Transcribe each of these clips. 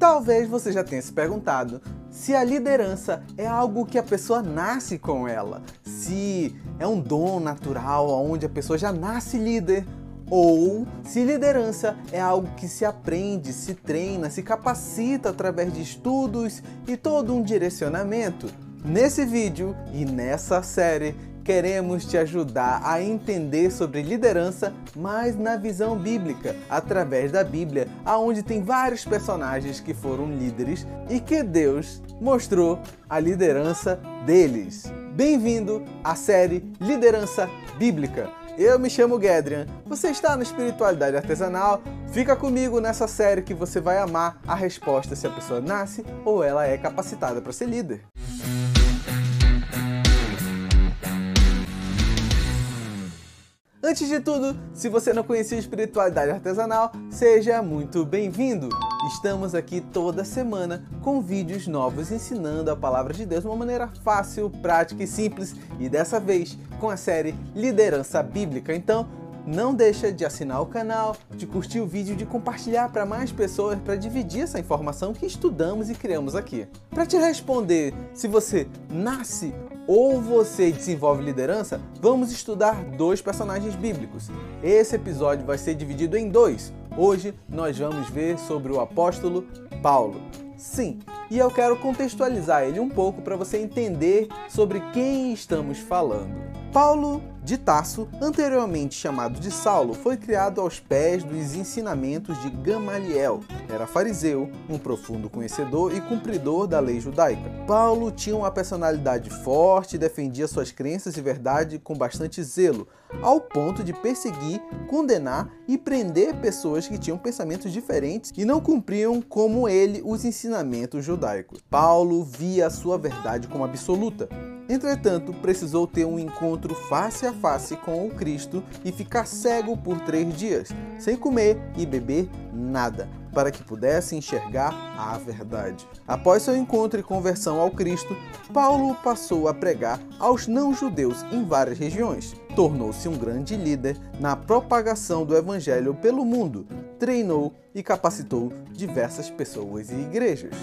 Talvez você já tenha se perguntado se a liderança é algo que a pessoa nasce com ela, se é um dom natural onde a pessoa já nasce líder, ou se liderança é algo que se aprende, se treina, se capacita através de estudos e todo um direcionamento. Nesse vídeo e nessa série, queremos te ajudar a entender sobre liderança, mas na visão bíblica, através da Bíblia, aonde tem vários personagens que foram líderes e que Deus mostrou a liderança deles. Bem-vindo à série Liderança Bíblica. Eu me chamo Gedrian, você está na espiritualidade artesanal. Fica comigo nessa série que você vai amar a resposta se a pessoa nasce ou ela é capacitada para ser líder. Antes de tudo, se você não conhecia espiritualidade artesanal, seja muito bem-vindo. Estamos aqui toda semana com vídeos novos ensinando a palavra de Deus de uma maneira fácil, prática e simples, e dessa vez com a série Liderança Bíblica. Então, não deixa de assinar o canal, de curtir o vídeo, de compartilhar para mais pessoas para dividir essa informação que estudamos e criamos aqui. Para te responder se você nasce ou você desenvolve liderança, vamos estudar dois personagens bíblicos. Esse episódio vai ser dividido em dois. Hoje nós vamos ver sobre o apóstolo Paulo. Sim, e eu quero contextualizar ele um pouco para você entender sobre quem estamos falando. Paulo de Tarso, anteriormente chamado de Saulo, foi criado aos pés dos ensinamentos de Gamaliel. Era fariseu, um profundo conhecedor e cumpridor da lei judaica. Paulo tinha uma personalidade forte e defendia suas crenças e verdade com bastante zelo, ao ponto de perseguir, condenar e prender pessoas que tinham pensamentos diferentes e não cumpriam como ele os ensinamentos judaicos. Paulo via a sua verdade como absoluta Entretanto, precisou ter um encontro face a face com o Cristo e ficar cego por três dias, sem comer e beber nada, para que pudesse enxergar a verdade. Após seu encontro e conversão ao Cristo, Paulo passou a pregar aos não-judeus em várias regiões. Tornou-se um grande líder na propagação do evangelho pelo mundo, treinou e capacitou diversas pessoas e igrejas.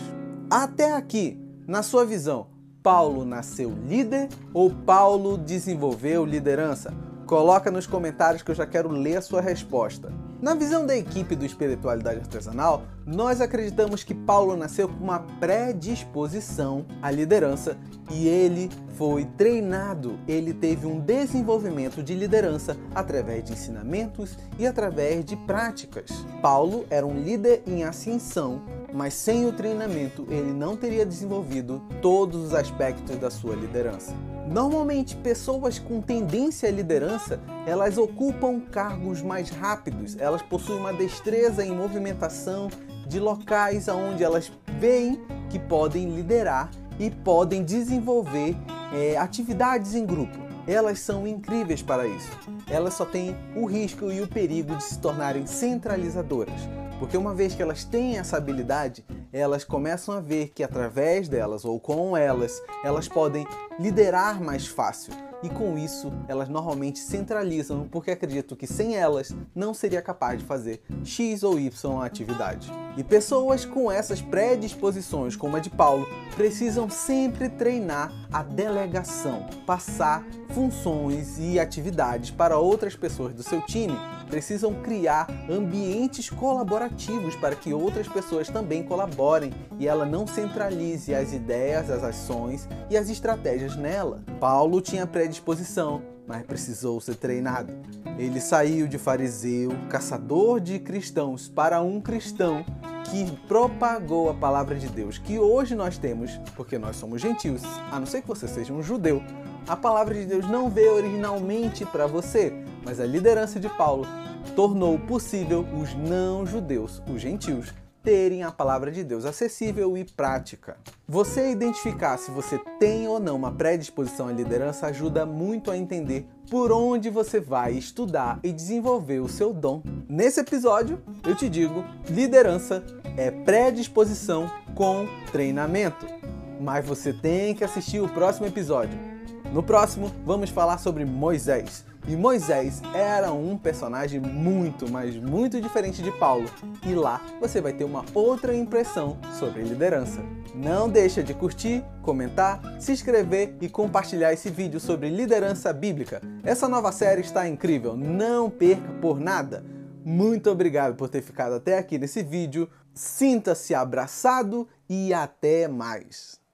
Até aqui, na sua visão, Paulo nasceu líder ou Paulo desenvolveu liderança? Coloca nos comentários que eu já quero ler a sua resposta. Na visão da equipe do Espiritualidade Artesanal, nós acreditamos que Paulo nasceu com uma predisposição à liderança e ele foi treinado, ele teve um desenvolvimento de liderança através de ensinamentos e através de práticas. Paulo era um líder em ascensão, mas sem o treinamento ele não teria desenvolvido todos os aspectos da sua liderança. Normalmente, pessoas com tendência à liderança, elas ocupam cargos mais rápidos, elas possuem uma destreza em movimentação de locais aonde elas veem que podem liderar e podem desenvolver é, atividades em grupo. Elas são incríveis para isso. Elas só têm o risco e o perigo de se tornarem centralizadoras. Porque uma vez que elas têm essa habilidade, elas começam a ver que através delas ou com elas, elas podem liderar mais fácil. E com isso, elas normalmente centralizam, porque acreditam que sem elas não seria capaz de fazer X ou Y atividade. E pessoas com essas predisposições, como a de Paulo, precisam sempre treinar a delegação, passar funções e atividades para outras pessoas do seu time precisam criar ambientes colaborativos para que outras pessoas também colaborem e ela não centralize as ideias, as ações e as estratégias nela. Paulo tinha predisposição, mas precisou ser treinado. Ele saiu de fariseu, caçador de cristãos, para um cristão que propagou a palavra de Deus, que hoje nós temos, porque nós somos gentios, a não ser que você seja um judeu. A palavra de Deus não veio originalmente para você, mas a liderança de Paulo tornou possível os não-judeus, os gentios, terem a palavra de Deus acessível e prática. Você identificar se você tem ou não uma predisposição à liderança ajuda muito a entender por onde você vai estudar e desenvolver o seu dom. Nesse episódio, eu te digo: liderança é predisposição com treinamento. Mas você tem que assistir o próximo episódio. No próximo, vamos falar sobre Moisés E Moisés era um personagem muito, mas muito diferente de Paulo. E lá você vai ter uma outra impressão sobre liderança. Não deixa de curtir, comentar, se inscrever e compartilhar esse vídeo sobre liderança bíblica. Essa nova série está incrível, não perca por nada. Muito obrigado por ter ficado até aqui nesse vídeo. Sinta-se abraçado e até mais.